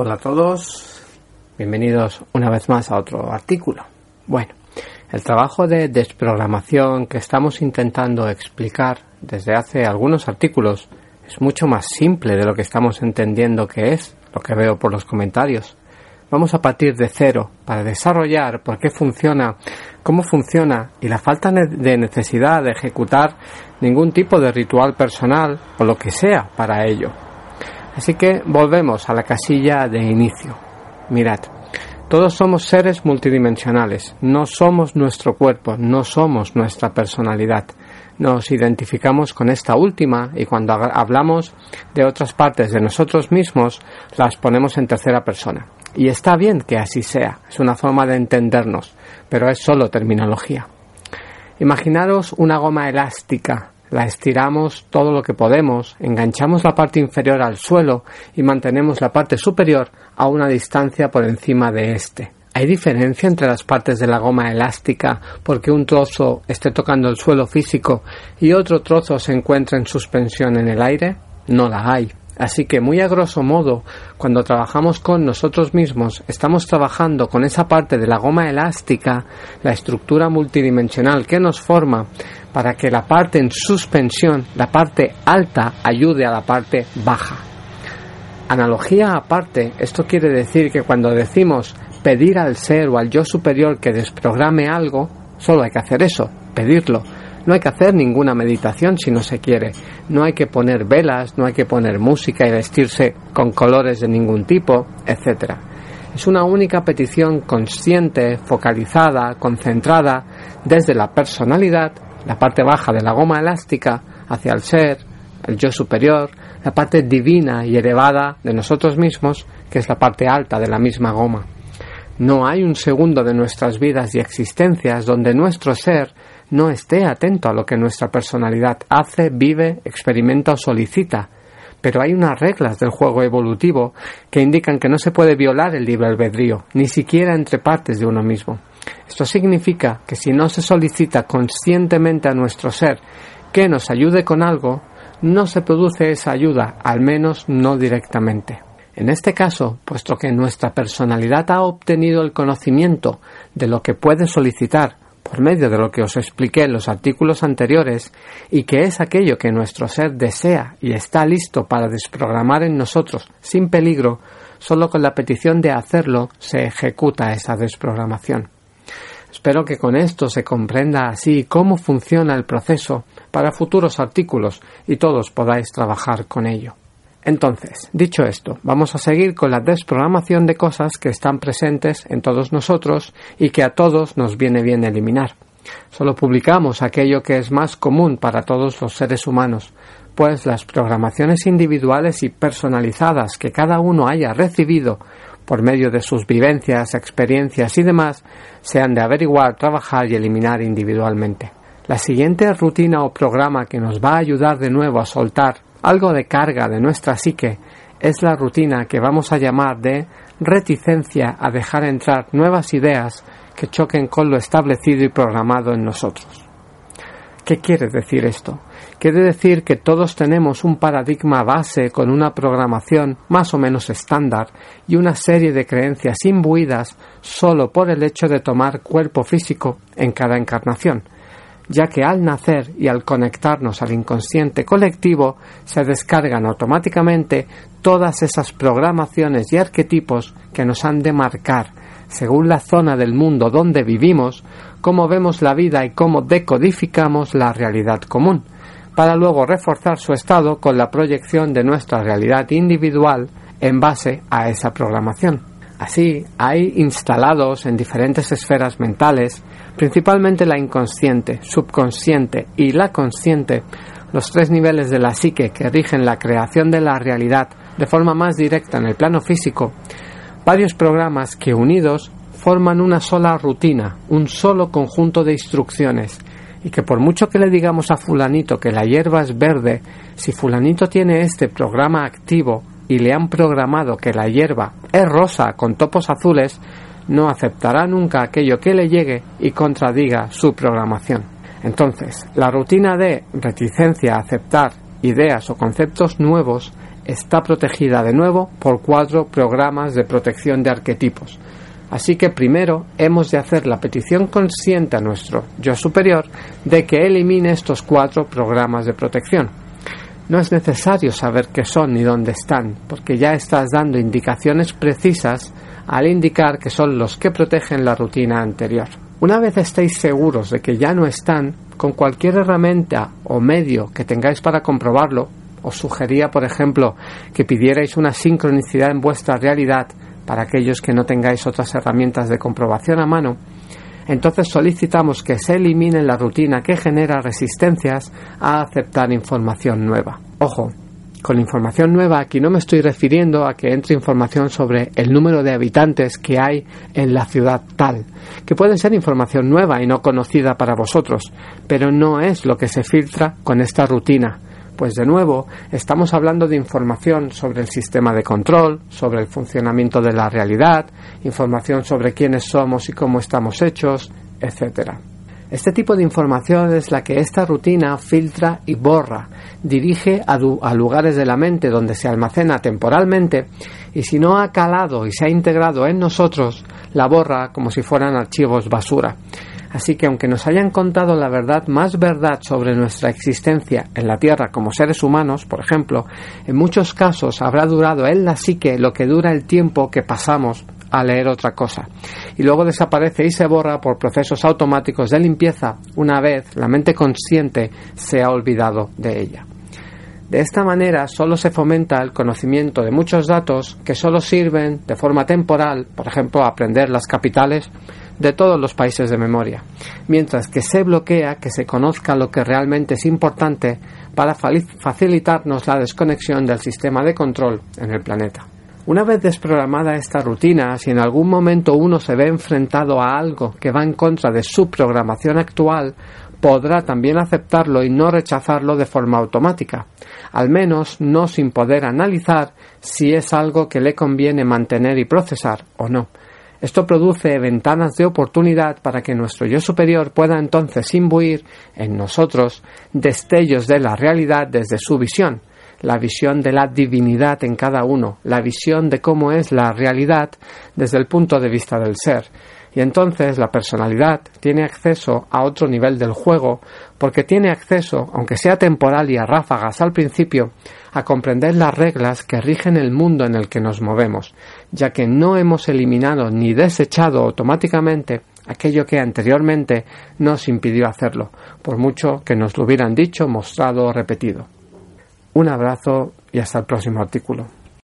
Hola a todos, bienvenidos una vez más a otro artículo. Bueno, el trabajo de desprogramación que estamos intentando explicar desde hace algunos artículos es mucho más simple de lo que estamos entendiendo que es, lo que veo por los comentarios. Vamos a partir de cero para desarrollar por qué funciona, cómo funciona y la falta de necesidad de ejecutar ningún tipo de ritual personal o lo que sea para ello. Así que volvemos a la casilla de inicio. Mirad, todos somos seres multidimensionales, no somos nuestro cuerpo, no somos nuestra personalidad. Nos identificamos con esta última y cuando hablamos de otras partes de nosotros mismos las ponemos en tercera persona. Y está bien que así sea, es una forma de entendernos, pero es solo terminología. Imaginaros una goma elástica la estiramos todo lo que podemos, enganchamos la parte inferior al suelo y mantenemos la parte superior a una distancia por encima de éste. ¿Hay diferencia entre las partes de la goma elástica porque un trozo esté tocando el suelo físico y otro trozo se encuentra en suspensión en el aire? No la hay. Así que muy a grosso modo, cuando trabajamos con nosotros mismos, estamos trabajando con esa parte de la goma elástica, la estructura multidimensional que nos forma, para que la parte en suspensión, la parte alta, ayude a la parte baja. Analogía aparte, esto quiere decir que cuando decimos pedir al ser o al yo superior que desprograme algo, solo hay que hacer eso, pedirlo no hay que hacer ninguna meditación si no se quiere. No hay que poner velas, no hay que poner música y vestirse con colores de ningún tipo, etc. Es una única petición consciente, focalizada, concentrada desde la personalidad, la parte baja de la goma elástica, hacia el ser, el yo superior, la parte divina y elevada de nosotros mismos, que es la parte alta de la misma goma. No hay un segundo de nuestras vidas y existencias donde nuestro ser no esté atento a lo que nuestra personalidad hace, vive, experimenta o solicita. Pero hay unas reglas del juego evolutivo que indican que no se puede violar el libre albedrío, ni siquiera entre partes de uno mismo. Esto significa que si no se solicita conscientemente a nuestro ser que nos ayude con algo, no se produce esa ayuda, al menos no directamente. En este caso, puesto que nuestra personalidad ha obtenido el conocimiento de lo que puede solicitar por medio de lo que os expliqué en los artículos anteriores, y que es aquello que nuestro ser desea y está listo para desprogramar en nosotros sin peligro, solo con la petición de hacerlo se ejecuta esa desprogramación. Espero que con esto se comprenda así cómo funciona el proceso para futuros artículos y todos podáis trabajar con ello. Entonces, dicho esto, vamos a seguir con la desprogramación de cosas que están presentes en todos nosotros y que a todos nos viene bien eliminar. Solo publicamos aquello que es más común para todos los seres humanos, pues las programaciones individuales y personalizadas que cada uno haya recibido por medio de sus vivencias, experiencias y demás, se han de averiguar, trabajar y eliminar individualmente. La siguiente rutina o programa que nos va a ayudar de nuevo a soltar algo de carga de nuestra psique es la rutina que vamos a llamar de reticencia a dejar entrar nuevas ideas que choquen con lo establecido y programado en nosotros. ¿Qué quiere decir esto? Quiere decir que todos tenemos un paradigma base con una programación más o menos estándar y una serie de creencias imbuidas solo por el hecho de tomar cuerpo físico en cada encarnación, ya que al nacer y al conectarnos al inconsciente colectivo se descargan automáticamente todas esas programaciones y arquetipos que nos han de marcar, según la zona del mundo donde vivimos, cómo vemos la vida y cómo decodificamos la realidad común, para luego reforzar su estado con la proyección de nuestra realidad individual en base a esa programación. Así, hay instalados en diferentes esferas mentales, principalmente la inconsciente, subconsciente y la consciente, los tres niveles de la psique que rigen la creación de la realidad de forma más directa en el plano físico, varios programas que unidos forman una sola rutina, un solo conjunto de instrucciones, y que por mucho que le digamos a fulanito que la hierba es verde, si fulanito tiene este programa activo y le han programado que la hierba es rosa con topos azules, no aceptará nunca aquello que le llegue y contradiga su programación. Entonces, la rutina de reticencia a aceptar ideas o conceptos nuevos está protegida de nuevo por cuatro programas de protección de arquetipos. Así que primero hemos de hacer la petición consciente a nuestro yo superior de que elimine estos cuatro programas de protección. No es necesario saber qué son ni dónde están, porque ya estás dando indicaciones precisas al indicar que son los que protegen la rutina anterior. Una vez estéis seguros de que ya no están, con cualquier herramienta o medio que tengáis para comprobarlo, os sugería, por ejemplo, que pidierais una sincronicidad en vuestra realidad para aquellos que no tengáis otras herramientas de comprobación a mano, entonces solicitamos que se elimine la rutina que genera resistencias a aceptar información nueva. Ojo, con información nueva aquí no me estoy refiriendo a que entre información sobre el número de habitantes que hay en la ciudad tal, que puede ser información nueva y no conocida para vosotros, pero no es lo que se filtra con esta rutina, pues de nuevo estamos hablando de información sobre el sistema de control, sobre el funcionamiento de la realidad, información sobre quiénes somos y cómo estamos hechos, etc. Este tipo de información es la que esta rutina filtra y borra, dirige a, a, lugares de la mente donde se almacena temporalmente y si no ha calado y se ha integrado en nosotros, la borra como si fueran archivos basura. Así que aunque nos hayan contado la verdad más verdad sobre nuestra existencia en la Tierra como seres humanos, por ejemplo, en muchos casos habrá durado en la psique lo que dura el tiempo que pasamos a leer otra cosa. Y luego desaparece y se borra por procesos automáticos de limpieza una vez la mente consciente se ha olvidado de ella. De esta manera solo se fomenta el conocimiento de muchos datos que solo sirven de forma temporal, por ejemplo, aprender las capitales de todos los países de memoria, mientras que se bloquea que se conozca lo que realmente es importante para facilitarnos la desconexión del sistema de control en el planeta. Una vez desprogramada esta rutina, si en algún momento uno se ve enfrentado a algo que va en contra de su programación actual, podrá también aceptarlo y no rechazarlo de forma automática, al menos no sin poder analizar si es algo que le conviene mantener y procesar o no, esto produce ventanas de oportunidad para que nuestro yo superior pueda entonces imbuir en nosotros destellos de la realidad desde su visión, la visión de la divinidad en cada uno, la visión de cómo es la realidad desde el punto de vista del ser. Y entonces la personalidad tiene acceso a otro nivel del juego porque tiene acceso, aunque sea temporal y a ráfagas al principio, a comprender las reglas que rigen el mundo en el que nos movemos, ya que no hemos eliminado ni desechado automáticamente aquello que anteriormente nos impidió hacerlo, por mucho que nos lo hubieran dicho, mostrado o repetido. Un abrazo y hasta el próximo artículo.